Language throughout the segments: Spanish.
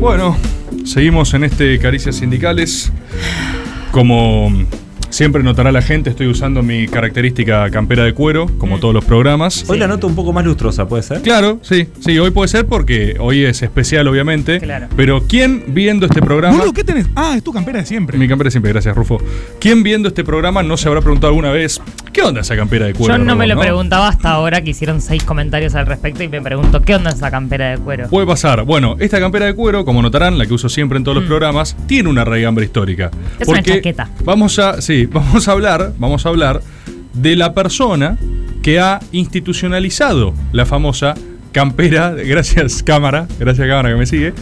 Bueno, seguimos en este Caricias Sindicales. Como siempre notará la gente, estoy usando mi característica campera de cuero, como todos los programas. Hoy la noto un poco más lustrosa, ¿puede ser? Claro, sí, sí, hoy puede ser porque hoy es especial, obviamente. Claro. Pero ¿quién viendo este programa... Boludo, ¿qué tenés? Ah, es tu campera de siempre. Mi campera siempre, gracias Rufo. ¿Quién viendo este programa no se habrá preguntado alguna vez qué onda esa campera de cuero? Yo no me lo preguntaba hasta ahora que hicieron seis comentarios al respecto y me pregunto, ¿qué onda esa campera de cuero? Puede pasar. Bueno, esta campera de cuero, como notarán, la que uso siempre en todos los programas, tiene una raigambre histórica. Mm. Es una chaqueta. Vamos a, sí, vamos a hablar, vamos a hablar de la persona que ha institucionalizado la famosa campera, gracias cámara, gracias cámara que me sigue,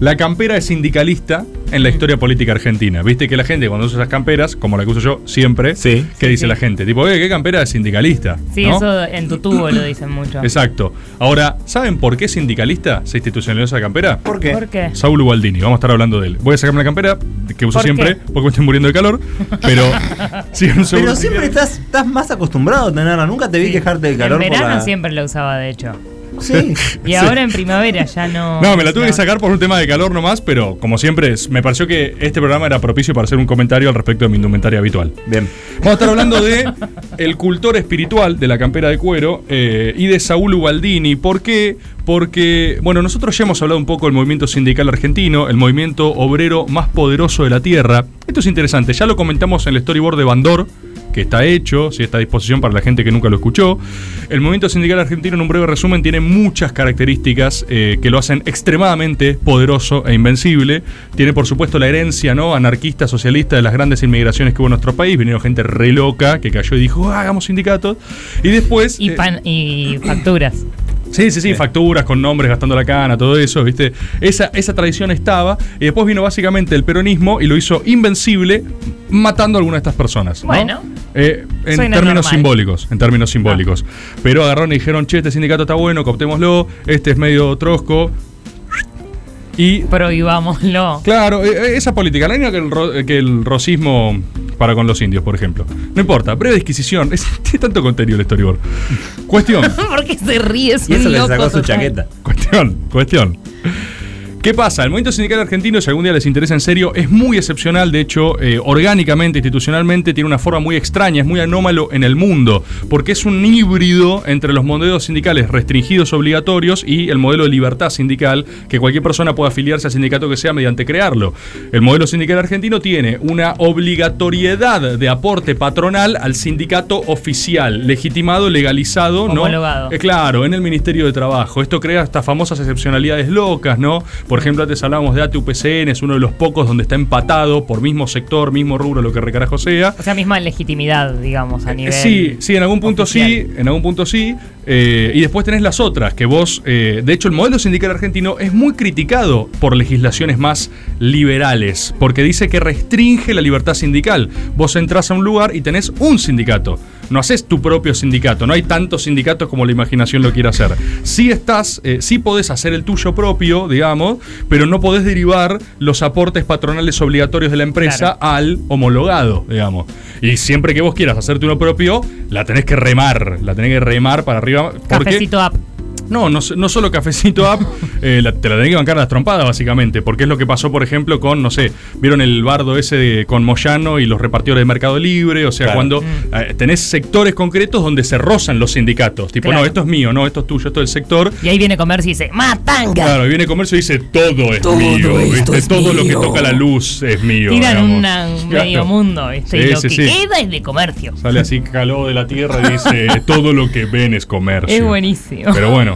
la campera de sindicalista en la historia política argentina. Viste que la gente cuando usa esas camperas, como la que uso yo siempre, Sí. ¿qué dice sí. la gente? Tipo, eh, ¿qué campera de sindicalista? Sí, ¿No? eso en tu tubo lo dicen mucho. Exacto. Ahora, ¿saben por qué sindicalista se institucionalizó esa campera? ¿Por qué? ¿Por qué? Saúl Ubaldini, vamos a estar hablando de él. Voy a sacarme la campera que uso ¿Por siempre qué? porque me estoy muriendo de calor, pero Pero si siempre estás, estás más acostumbrado a tenerla. Nunca te vi Sí. quejarte del calor En por verano la... siempre lo usaba, de hecho. Sí. Y ahora en primavera ya no. No, me la tuve que sacar por un tema de calor nomás, pero como siempre, es- me pareció que este programa era propicio para hacer un comentario al respecto de mi indumentaria habitual. Bien. Vamos a estar hablando de el cultor espiritual de la campera de cuero eh, y de Saúl Ubaldini. ¿Por qué? Porque, bueno, nosotros ya hemos hablado un poco del movimiento sindical argentino, el movimiento obrero más poderoso de la tierra. Esto es interesante, ya lo comentamos en el storyboard de Bandor, que está hecho, si está a disposición para la gente que nunca lo escuchó. El movimiento sindical argentino, en un breve resumen, tiene muchas características eh, que lo hacen extremadamente poderoso e invencible. Tiene, por supuesto, la herencia ¿no? anarquista, socialista de las grandes inmigraciones que hubo en nuestro país. Vinieron gente re loca que cayó y dijo, "Ah, hagamos sindicatos. Y después... Y, eh, pan, y facturas. Sí, sí, sí, facturas con nombres, gastando la cana, todo eso, ¿viste? Esa, esa tradición estaba. Y después vino básicamente el peronismo y lo hizo invencible matando a alguna de estas personas. ¿no? Bueno. Eh, en términos normal. simbólicos, en términos simbólicos. Pero agarraron y dijeron, che, este sindicato está bueno, cooptémoslo, este es medio trosco. Y Prohibámoslo. Claro, eh, eh, esa política, la misma que el, ro- que el rosismo para con los indios, por ejemplo. No importa, breve disquisición. Es, tiene tanto contenido el storyboard. Cuestión, ¿Por qué se ríe? Es Y eso un le loco sacó su total. chaqueta. cuestión, cuestión. ¿Qué pasa? El movimiento sindical argentino, si algún día les interesa en serio, es muy excepcional. De hecho, eh, orgánicamente, institucionalmente, tiene una forma muy extraña, es muy anómalo en el mundo, porque es un híbrido entre los modelos sindicales restringidos obligatorios y el modelo de libertad sindical, que cualquier persona puede afiliarse al sindicato que sea mediante crearlo. El modelo sindical argentino tiene una obligatoriedad de aporte patronal al sindicato oficial, legitimado, legalizado, ¿no? Homologado. Eh, Claro, en el Ministerio de Trabajo. Esto crea estas famosas excepcionalidades locas, ¿no? Por ejemplo, antes hablábamos de ATUPCN, es uno de los pocos donde está empatado por mismo sector, mismo rubro, lo que recarajo sea. O sea, misma legitimidad, digamos, a nivel. Eh, Sí, sí, en algún punto oficial. sí, en algún punto sí. eh, y después tenés las otras, que vos, eh, de hecho el modelo sindical argentino es muy criticado por legislaciones más liberales, porque dice que restringe la libertad sindical. Vos entras a un lugar y tenés un sindicato. No haces tu propio sindicato, no hay tantos sindicatos como la imaginación lo quiere hacer. Sí estás, eh, sí podés hacer el tuyo propio, digamos, pero no podés derivar los aportes patronales obligatorios de la empresa Claro. al homologado, digamos. Y siempre que vos quieras hacerte uno propio, la tenés que remar, la tenés que remar para arriba. Porque, Cafecito up. No, no, no solo cafecito app, eh, la- te la tenés que bancar a las trompadas, básicamente. Porque es lo que pasó, por ejemplo, con, no sé, vieron el bardo ese de- con Moyano y los repartidores de Mercado Libre. O sea, Claro. cuando eh, tenés sectores concretos donde se rozan los sindicatos. Tipo, Claro. no, esto es mío, no, esto es tuyo, esto es del sector. Y ahí viene comercio y dice, ¡Matanga! Claro, y viene comercio y dice, todo es Todo mío. esto ¿viste? es todo lo que toca la luz es mío. Tiran un Claro. medio mundo, ¿viste? y lo sí, que sí. queda es de comercio. Sale así caló de la tierra y dice, todo lo que ven es comercio. Es buenísimo. Pero bueno,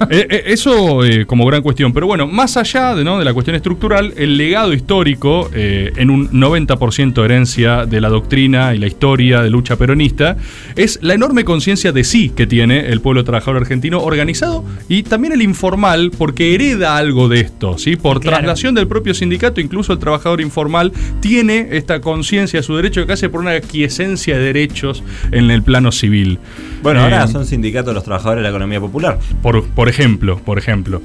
eh, eh, eso eh, como gran cuestión. Pero bueno, más allá de, ¿no? de la cuestión estructural, el legado histórico, eh, en un 90% herencia de la doctrina y la historia de lucha peronista, es la enorme conciencia de sí que tiene el pueblo trabajador argentino organizado y también el informal, porque hereda algo de esto, ¿sí? Por Claro. traslación del propio sindicato, incluso el trabajador informal tiene esta conciencia de su derecho que hace por una quiesencia de derechos en el plano civil. Bueno, Eh, ahora son sindicatos los trabajadores de la economía popular, por, por ejemplo, por ejemplo.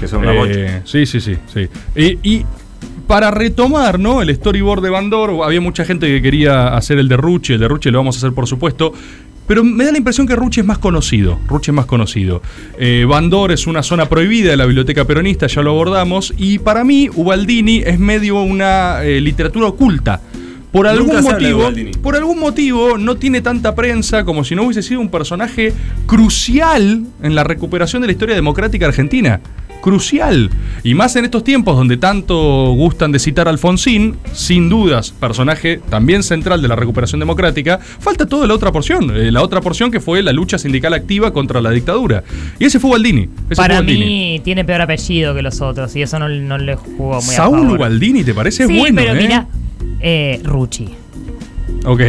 que son una Eh. Sí, sí, sí, sí. Y, y para retomar, ¿no? El storyboard de Bandor, había mucha gente que quería hacer el de Ruchi, el de Ruchi lo vamos a hacer por supuesto. Pero me da la impresión que Rucci es más conocido. Rucci es más conocido. Eh, Bandor es una zona prohibida de la biblioteca peronista, ya lo abordamos. Y para mí, Ubaldini es medio una eh, literatura oculta. Por algún motivo, por algún motivo no tiene tanta prensa como si no hubiese sido un personaje crucial en la recuperación de la historia democrática argentina. Crucial. Y más en estos tiempos donde tanto gustan de citar a Alfonsín, sin dudas, personaje también central de la recuperación democrática, falta toda la otra porción. eh, la otra porción que fue la lucha sindical activa contra la dictadura. Y ese fue Ubaldini. ese fue Para Ubaldini. mí tiene peor apellido que los otros y eso no, no le jugó muy a Saúl favor. Ubaldini, ¿te parece sí, bueno? pero eh? mira, eh, Rucci. Ok.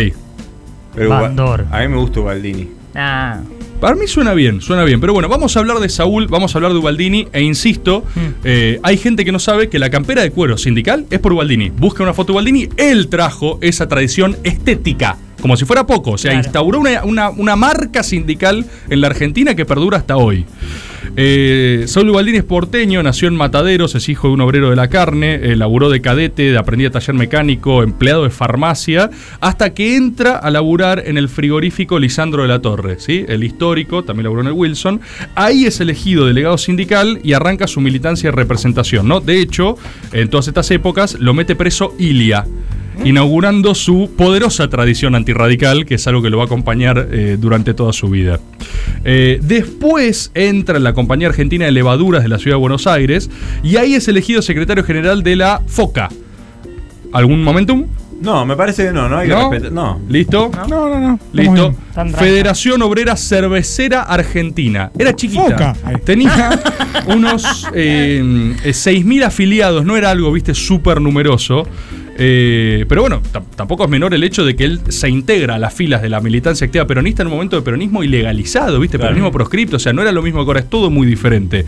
Pero Bandor. A mí me gusta Ubaldini. Ah, Para mí suena bien, suena bien. Pero bueno, vamos a hablar de Saúl, vamos a hablar de Ubaldini. E insisto, Mm. eh, hay gente que no sabe que la campera de cuero sindical es por Ubaldini. Busca una foto de Ubaldini. Él trajo esa tradición estética. Como si fuera poco. O sea, Claro. instauró una, una- una marca sindical en la Argentina que perdura hasta hoy. Eh, Saúl es porteño, nació en Mataderos, es hijo de un obrero de la carne, eh, laburó de cadete, de aprendí a taller mecánico, empleado de farmacia, hasta que entra a laburar en el frigorífico Lisandro de la Torre, ¿sí? el histórico, también laburó en el Wilson. Ahí es elegido delegado sindical y arranca su militancia y representación. ¿no? De hecho, en todas estas épocas lo mete preso Ilia inaugurando su poderosa tradición antirradical, que es algo que lo va a acompañar eh, durante toda su vida. Eh, después entra en la Compañía Argentina de Levaduras de la Ciudad de Buenos Aires y ahí es elegido secretario general de la FOCA. ¿Algún momentum? No, me parece que no, no hay que respetar. No. ¿Listo? No, no, no. Listo. Federación Obrera Cervecera Argentina. Era chiquita. Tenía unos eh, eh, 6.000 afiliados. No era algo, viste, súper numeroso. Eh, pero bueno, tam- tampoco es menor el hecho de que él se integra a las filas de la militancia activa peronista en un momento de peronismo ilegalizado, ¿viste? Claro. Peronismo proscripto. O sea, no era lo mismo que ahora, es todo muy diferente.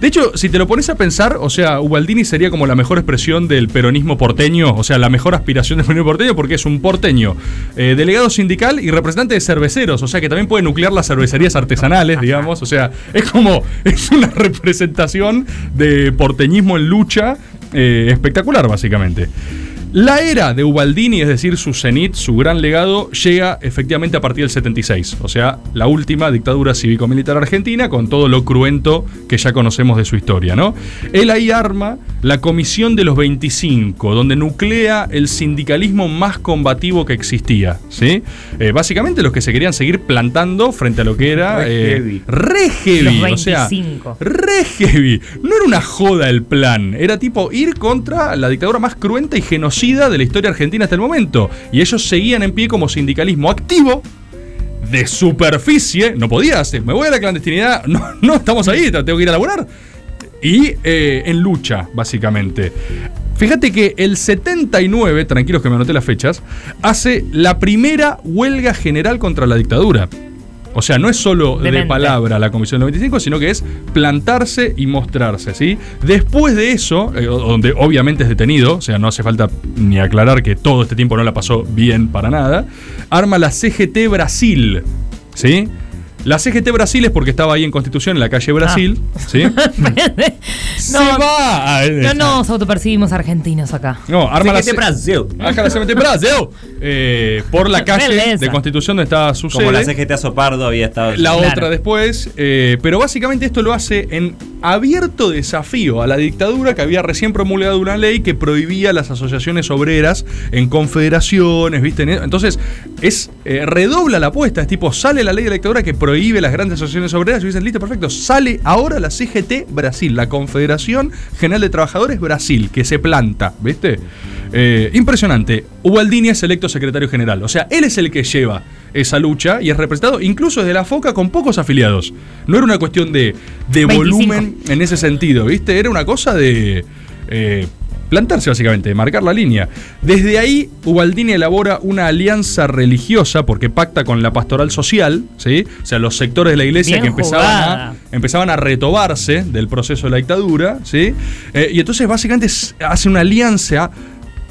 De hecho, si te lo pones a pensar, o sea, Ubaldini sería como la mejor expresión del peronismo porteño, o sea, la mejor aspiración del peronismo porteño porque es un porteño, eh, delegado sindical y representante de cerveceros, o sea, que también puede nuclear las cervecerías artesanales, digamos, o sea, es como, es una representación de porteñismo en lucha eh, espectacular, básicamente. La era de Ubaldini, es decir, su cenit, su gran legado, llega efectivamente a partir del 76, o sea, la última dictadura cívico-militar argentina, con todo lo cruento que ya conocemos de su historia, ¿no? Él ahí arma la Comisión de los 25, donde nuclea el sindicalismo más combativo que existía, ¿sí? Eh, básicamente los que se querían seguir plantando frente a lo que era... Re eh, heavy. re heavy, Los o sea, 25. re heavy. No era una joda el plan, era tipo ir contra la dictadura más cruenta y genocida de la historia argentina hasta el momento. Y ellos seguían en pie como sindicalismo activo. De superficie, no podías, me voy a la clandestinidad, no, no estamos ahí, tengo que ir a laburar. Y eh, en lucha, básicamente. Fíjate que el 79, tranquilos que me anoté las fechas, hace la primera huelga general contra la dictadura. O sea, no es solo de palabra la Comisión 95, sino que es plantarse y mostrarse, ¿sí? Después de eso, eh, donde obviamente es detenido, o sea, no hace falta ni aclarar que todo este tiempo no la pasó bien para nada, arma la CGT Brasil, ¿sí? La CGT Brasil es porque estaba ahí en Constitución, en la calle Brasil, ¿sí? Se no, va a- no nos autopercibimos argentinos acá. No, arma la CGT C- Brasil. Acá la CGT Brasil. Eh, por la calle Belleza. de Constitución donde estaba su Como la. CGT Azopardo había estado. La Claro. otra después, eh, pero básicamente esto lo hace en abierto desafío a la dictadura que había recién promulgado una ley que prohibía las asociaciones obreras en confederaciones, ¿viste? Entonces, es eh, redobla la apuesta, es tipo, sale la ley de la dictadura que prohíbe las grandes asociaciones obreras y dicen, listo, perfecto, sale ahora la CGT Brasil, la Confederación General de Trabajadores Brasil, que se planta, ¿viste? Eh, impresionante. Ubaldini es electo secretario general, o sea, él es el que lleva esa lucha y es representado incluso desde la FOCA con pocos afiliados. No era una cuestión de, de 25. volumen en ese sentido, ¿viste? Era una cosa de eh, plantarse básicamente, de marcar la línea. Desde ahí, Ubaldini elabora una alianza religiosa porque pacta con la pastoral social, ¿sí? O sea, los sectores de la iglesia Bien que empezaban jugada. a, empezaban a retobarse del proceso de la dictadura, ¿sí? Eh, y entonces básicamente hace una alianza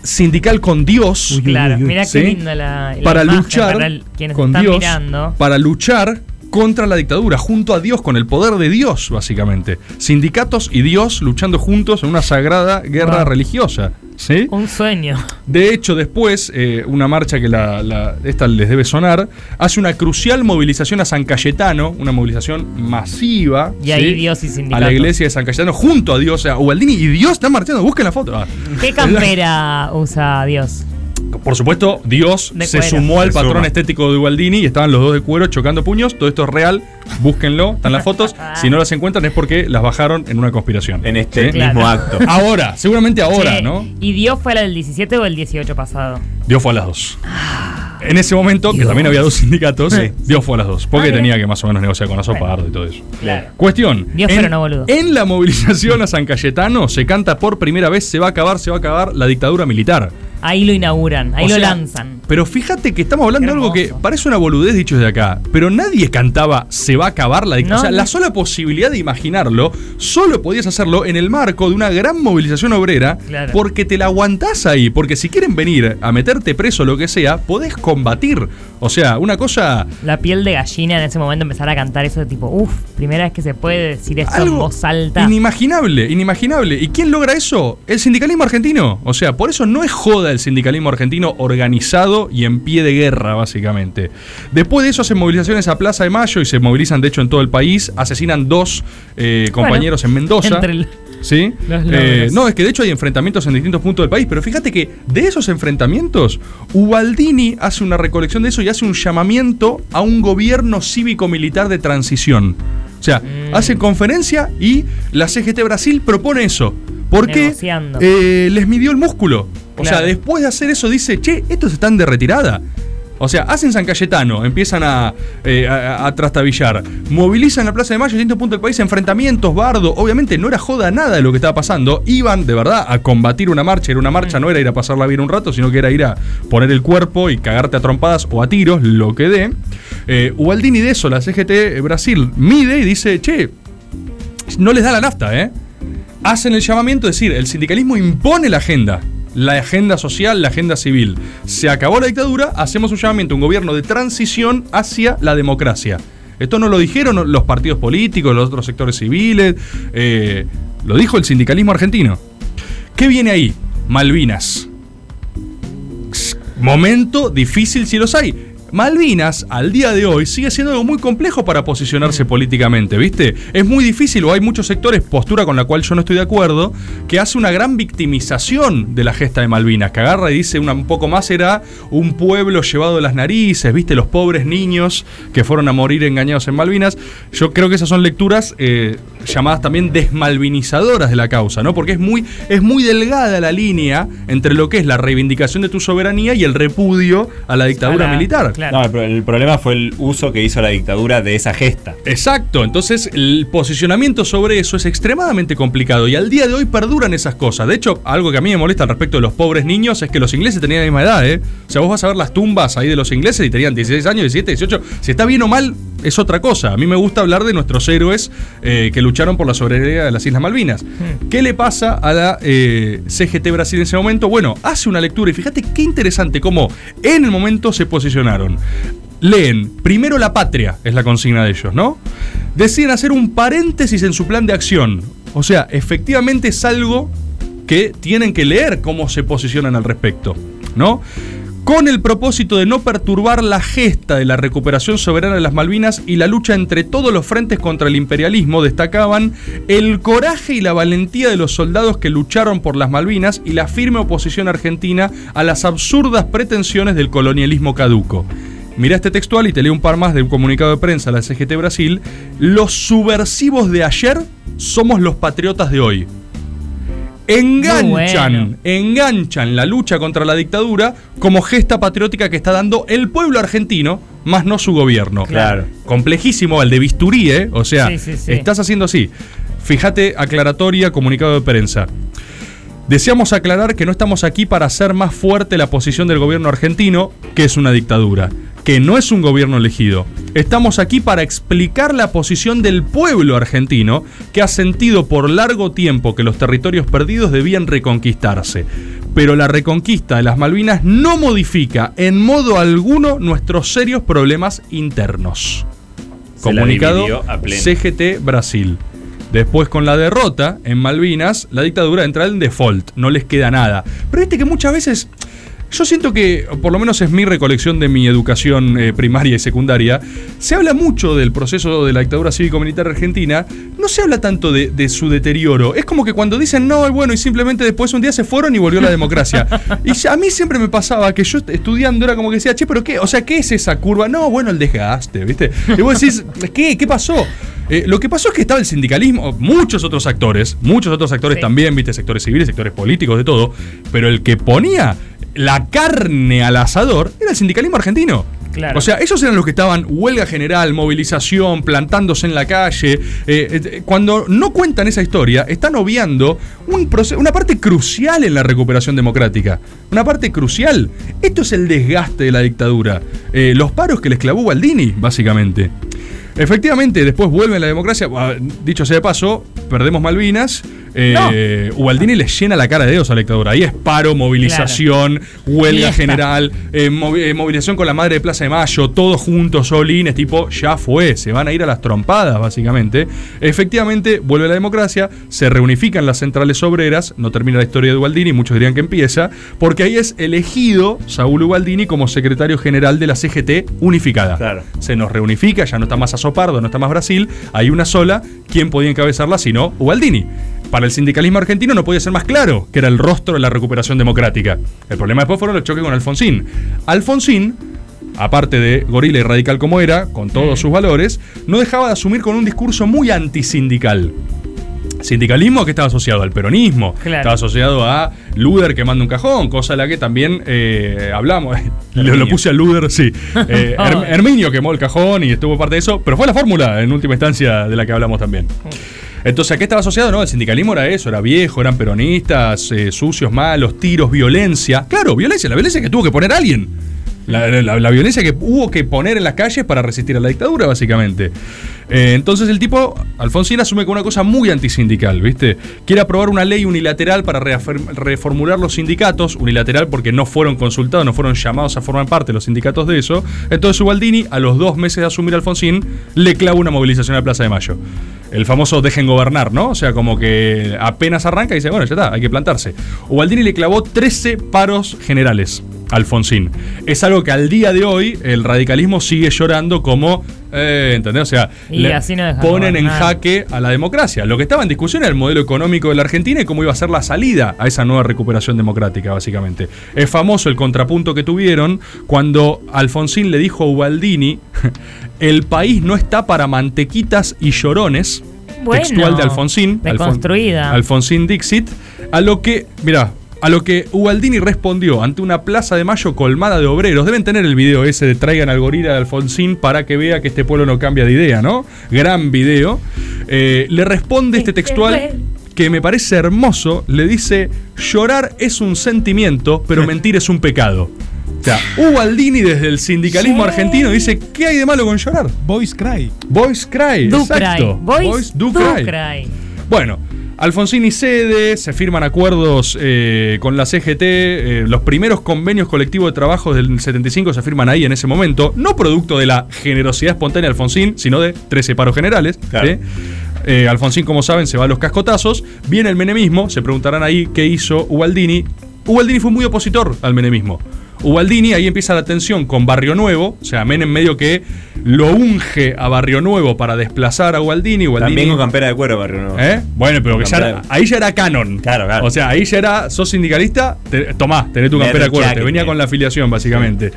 sindical con Dios Uy, Claro, uy, uy. mira ¿sí? qué linda la, la para imagen luchar para el- quienes con están Dios, mirando. para luchar contra la dictadura, junto a Dios, con el poder de Dios, básicamente. Sindicatos y Dios luchando juntos en una sagrada guerra Wow. religiosa. ¿Sí? Un sueño. De hecho, después, eh, una marcha que la, la- esta les debe sonar, hace una crucial movilización a San Cayetano, una movilización masiva. Y ahí ¿sí? Dios y A la sindicatos. iglesia de San Cayetano, junto a Dios, o sea, Ubaldini y Dios están marchando, busquen la foto. Ah. ¿Qué campera usa Dios? Por supuesto, Dios De se cuero. sumó al Se patrón suma. estético de Ubaldini y estaban los dos de cuero chocando puños. Todo esto es real, búsquenlo, están las fotos. Si no las encuentran es porque las bajaron en una conspiración. En este ¿Sí? Claro. mismo acto. Ahora, seguramente ahora, ¿no? ¿Y Dios fue la del 17 o el 18 pasado? Dios fue a las dos. En ese momento, que también había dos sindicatos, Dios fue a las dos. Porque Ah, tenía que más o menos negociar con Azopardo y todo eso. Claro. Cuestión. Dios, en, pero no boludo. En la movilización a San Cayetano se canta por primera vez, se va a acabar, se va a acabar la dictadura militar. Ahí lo inauguran, ahí O lo sea, lanzan. Pero fíjate que estamos hablando de algo que parece una boludez dicho desde acá, pero nadie cantaba se va a acabar la dictadura. No, o sea, no. la sola posibilidad de imaginarlo, solo podías hacerlo en el marco de una gran movilización obrera, Claro. porque te la aguantás ahí, porque si quieren venir a meterte preso o lo que sea, podés combatir. O sea, una cosa La piel de gallina en ese momento empezar a cantar eso de tipo, uff, primera vez que se puede decir eso en algo voz alta. inimaginable, inimaginable. ¿Y quién logra eso? El sindicalismo argentino. O sea, por eso no es joda el sindicalismo argentino organizado y en pie de guerra, básicamente. Después de eso hacen movilizaciones a Plaza de Mayo y se movilizan, de hecho, en todo el país. Asesinan dos eh, compañeros en Mendoza. Entre el- ¿Sí? Eh, no, es que de hecho hay enfrentamientos en distintos puntos del país, pero fíjate que de esos enfrentamientos, Ubaldini hace una recolección de eso y hace un llamamiento a un gobierno cívico-militar de transición. O sea, Mm. hace conferencia y la CGT Brasil propone eso. Porque eh, les midió el músculo. O sea, después de hacer eso dice, che, estos están de retirada. O sea, hacen San Cayetano, empiezan a, eh, a- a trastabillar, movilizan la Plaza de Mayo, distintos puntos del país, enfrentamientos, bardo. Obviamente no era joda nada de lo que estaba pasando. Iban de verdad a combatir una marcha. Era una marcha, no era ir a pasarla bien un rato, sino que era ir a poner el cuerpo y cagarte a trompadas o a tiros, lo que dé. Eh, Ubaldini de eso, la CGT Brasil, mide y dice, che, no les da la nafta, ¿eh? Hacen el llamamiento, es decir, el sindicalismo impone la agenda. La agenda social, la agenda civil. Se acabó la dictadura, hacemos un llamamiento, un gobierno de transición hacia la democracia. Esto no lo dijeron los partidos políticos, los otros sectores civiles, eh, lo dijo el sindicalismo argentino. ¿Qué viene ahí? Malvinas. Momento difícil si los hay. Malvinas, al día de hoy, sigue siendo algo muy complejo para posicionarse políticamente, ¿viste? Es muy difícil, o hay muchos sectores, postura con la cual yo no estoy de acuerdo, que hace una gran victimización de la gesta de Malvinas, que agarra y dice una, un poco más era un pueblo llevado de las narices, ¿viste? Los pobres niños que fueron a morir engañados en Malvinas. Yo creo que esas son lecturas eh, llamadas también desmalvinizadoras de la causa, ¿no? Porque es muy, es muy delgada la línea entre lo que es la reivindicación de tu soberanía y el repudio a la dictadura A la- militar. Claro. No, el, pro- el problema fue el uso que hizo la dictadura de esa gesta. Exacto, entonces el posicionamiento sobre eso es extremadamente complicado y al día de hoy perduran esas cosas. De hecho, algo que a mí me molesta al respecto de los pobres niños es que los ingleses tenían la misma edad, ¿eh? O sea, vos vas a ver las tumbas ahí de los ingleses y tenían 16 años, 17, 18. Si está bien o mal, es otra cosa. A mí me gusta hablar de nuestros héroes eh, que lucharon por la soberanía de las Islas Malvinas. ¿Qué le pasa a la eh, CGT Brasil en ese momento? Bueno, hace una lectura y fíjate qué interesante cómo en el momento se posicionaron. Leen, primero la patria, es la consigna de ellos, ¿no? Deciden hacer un paréntesis en su plan de acción. O sea, efectivamente es algo que tienen que leer cómo se posicionan al respecto, ¿no? Con el propósito de no perturbar la gesta de la recuperación soberana de las Malvinas y la lucha entre todos los frentes contra el imperialismo, destacaban el coraje y la valentía de los soldados que lucharon por las Malvinas y la firme oposición argentina a las absurdas pretensiones del colonialismo caduco. Mirá este textual y te leo un par más del comunicado de prensa de la CGT Brasil. Los subversivos de ayer somos los patriotas de hoy. Enganchan, bueno. enganchan la lucha contra la dictadura como gesta patriótica que está dando el pueblo argentino, más no su gobierno. Claro. Complejísimo el de bisturí, ¿eh? O sea, Sí, sí, sí. estás haciendo así. Fíjate, aclaratoria, comunicado de prensa. Deseamos aclarar que no estamos aquí para hacer más fuerte la posición del gobierno argentino, que es una dictadura, que no es un gobierno elegido. Estamos aquí para explicar la posición del pueblo argentino, que ha sentido por largo tiempo que los territorios perdidos debían reconquistarse. Pero la reconquista de las Malvinas no modifica en modo alguno nuestros serios problemas internos. Se Comunicado. CGT Brasil. Después, con la derrota en Malvinas, la dictadura entra en default, no les queda nada. Pero viste que muchas veces. Yo siento que, por lo menos es mi recolección de mi educación eh, primaria y secundaria, se habla mucho del proceso de la dictadura cívico-militar argentina, no se habla tanto de, de su deterioro. Es como que cuando dicen no, bueno, y simplemente después un día se fueron y volvió la democracia. y a mí siempre me pasaba que yo estudiando era como que decía, che, pero qué, o sea, ¿qué es esa curva? No, bueno, el desgaste, ¿viste? Y vos decís, ¿qué? ¿Qué pasó? Eh, lo que pasó es que estaba el sindicalismo, muchos otros actores, muchos otros actores Sí. también, viste, sectores civiles, sectores políticos, de todo, pero el que ponía la carne al asador era el sindicalismo argentino. Claro. O sea, ellos eran los que estaban huelga general, movilización, plantándose en la calle. Eh, eh, cuando no cuentan esa historia, están obviando un proce- una parte crucial en la recuperación democrática. Una parte crucial. Esto es el desgaste de la dictadura. Eh, los paros que les clavó Gualdini, básicamente. Efectivamente, después vuelve la democracia. Ah, Dicho sea de paso, perdemos Malvinas. Eh, Ubaldini le llena la cara de dedos a la dictadura. Ahí es paro, movilización, huelga Fiesta. general, eh, movi- eh, movilización con la madre de Plaza de Mayo, todos juntos, solines, tipo, ya fue, se van a ir a las trompadas, básicamente. Efectivamente, vuelve la democracia, se reunifican las centrales obreras, no termina la historia de Ubaldini, muchos dirían que empieza, porque ahí es elegido Saúl Ubaldini como secretario general de la CGT unificada. Claro. Se nos reunifica, ya no está más Azopardo, no está más Brasil, hay una sola, ¿quién podía encabezarla sino Ubaldini? Para el sindicalismo argentino no podía ser más claro que era el rostro de la recuperación democrática. El problema después fueron los choques con Alfonsín. Alfonsín, aparte de gorila y radical como era, con todos sus valores, no dejaba de asumir con un discurso muy antisindical. Sindicalismo que estaba asociado al peronismo, Claro. estaba asociado a Luder quemando un cajón, cosa de la que también eh, hablamos. lo, puse a Luder, sí. Eh, Her- Herminio quemó el cajón y estuvo parte de eso, pero fue la fórmula en última instancia de la que hablamos también. Entonces, ¿a qué estaba asociado? No, el sindicalismo era eso, era viejo, eran peronistas, eh, sucios, malos, tiros, violencia. Claro, violencia, la violencia que tuvo que poner alguien. La, violencia que hubo que poner en las calles para resistir a la dictadura, básicamente. Eh, entonces el tipo, Alfonsín, asume con una cosa muy antisindical, ¿viste? Quiere aprobar una ley unilateral para reformular los sindicatos, unilateral porque no fueron consultados, no fueron llamados a formar parte los sindicatos de eso. Entonces Ubaldini, a los dos meses de asumir Alfonsín, le clava una movilización a la Plaza de Mayo. El famoso dejen gobernar, ¿no? O sea, como que apenas arranca y dice, bueno, ya está, hay que plantarse. Ubaldini le clavó 13 paros generales Alfonsín. Es algo que al día de hoy el radicalismo sigue llorando como, eh, ¿entendés? O sea, Y así no dejan ponen en jaque a la democracia. Lo que estaba en discusión era el modelo económico de la Argentina y cómo iba a ser la salida a esa nueva recuperación democrática, básicamente. Es famoso el contrapunto que tuvieron cuando Alfonsín le dijo a Ubaldini, el país no está para mantequitas y llorones, Bueno, textual de Alfonsín, Alfon-. Alfonsín Dixit, a lo que, mirá, a lo que Ubaldini respondió ante una plaza de mayo colmada de obreros. Deben tener el video ese de traigan al gorila de Alfonsín para que vea que este pueblo no cambia de idea, ¿no? Gran video. Eh, le responde este textual que me parece hermoso. Le dice, llorar es un sentimiento, pero mentir es un pecado. O sea, Ubaldini desde el sindicalismo argentino dice, ¿qué hay de malo con llorar? Voice Cry. Voice cry. Do exacto. cry. Voice, do do cry. cry. Bueno, Alfonsín cede, se firman acuerdos eh, con la CGT, eh, los primeros convenios colectivos de trabajo del 75 se firman ahí en ese momento, no producto de la generosidad espontánea de Alfonsín, sino de 13 paros generales. Claro. ¿sí? Eh, Alfonsín, como saben, se va a los cascotazos, viene el menemismo, se preguntarán ahí qué hizo Ubaldini. Ubaldini fue muy opositor al menemismo. Ubaldini, ahí empieza la tensión con Barrio Nuevo, o sea, Menem medio que lo unge a Barrio Nuevo para desplazar a Ubaldini. Ubaldini También con campera de cuero, barrio nuevo. ¿Eh? Bueno, pero que ya era- ahí ya era canon. Claro, claro. O sea, ahí ya era, sos sindicalista, te- tomá, tenés tu campera de cuero. Te venía con la afiliación, básicamente.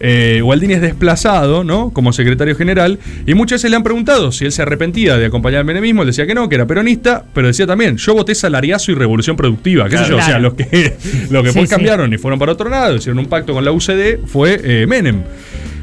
Eh, Gualdini es desplazado, ¿no? Como secretario general. Y muchas veces le han preguntado si él se arrepentía de acompañar al menemismo. Él decía que no, que era peronista, pero decía también, yo voté salariazo y revolución productiva. ¿Qué sé Claro. O sea, los que, los que Sí, sí. cambiaron y fueron para otro lado, hicieron un pacto con la UCD, fue eh, Menem.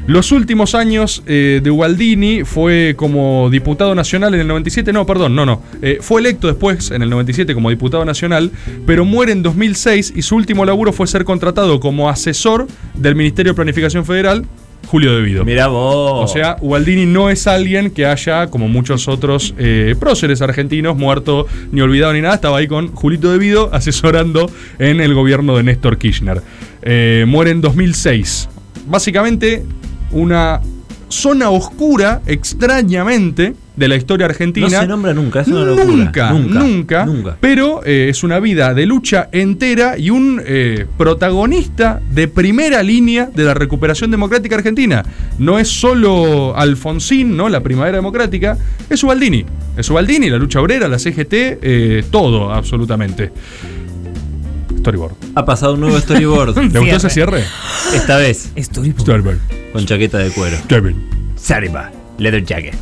Los últimos años eh, de Ubaldini fue como diputado nacional en el 97, no, perdón, no, no. Eh, fue electo después en el 97 como diputado nacional, pero muere en 2006 y su último laburo fue ser contratado como asesor del Ministerio de Planificación Federal, Julio Devido. Mirá vos. O sea, Ubaldini no es alguien que haya, como muchos otros eh, próceres argentinos, muerto ni olvidado ni nada. Estaba ahí con Julito Devido asesorando en el gobierno de Néstor Kirchner. Eh, muere en 2006. Básicamente, una zona oscura, extrañamente, de la historia argentina. No se nombra nunca, es una locura. Nunca, Nunca, nunca, nunca. Pero eh, es una vida de lucha entera y un eh, protagonista de primera línea de la recuperación democrática argentina. No es solo Alfonsín, ¿no? La primavera democrática, es Ubaldini. Es Ubaldini, la lucha obrera, la CGT, eh, todo, absolutamente. Storyboard. Ha pasado un nuevo storyboard. ¿Le gustó ese cierre? Esta vez Storyboard. Storyboard. con chaqueta de cuero. Kevin. Sariba, leather jacket.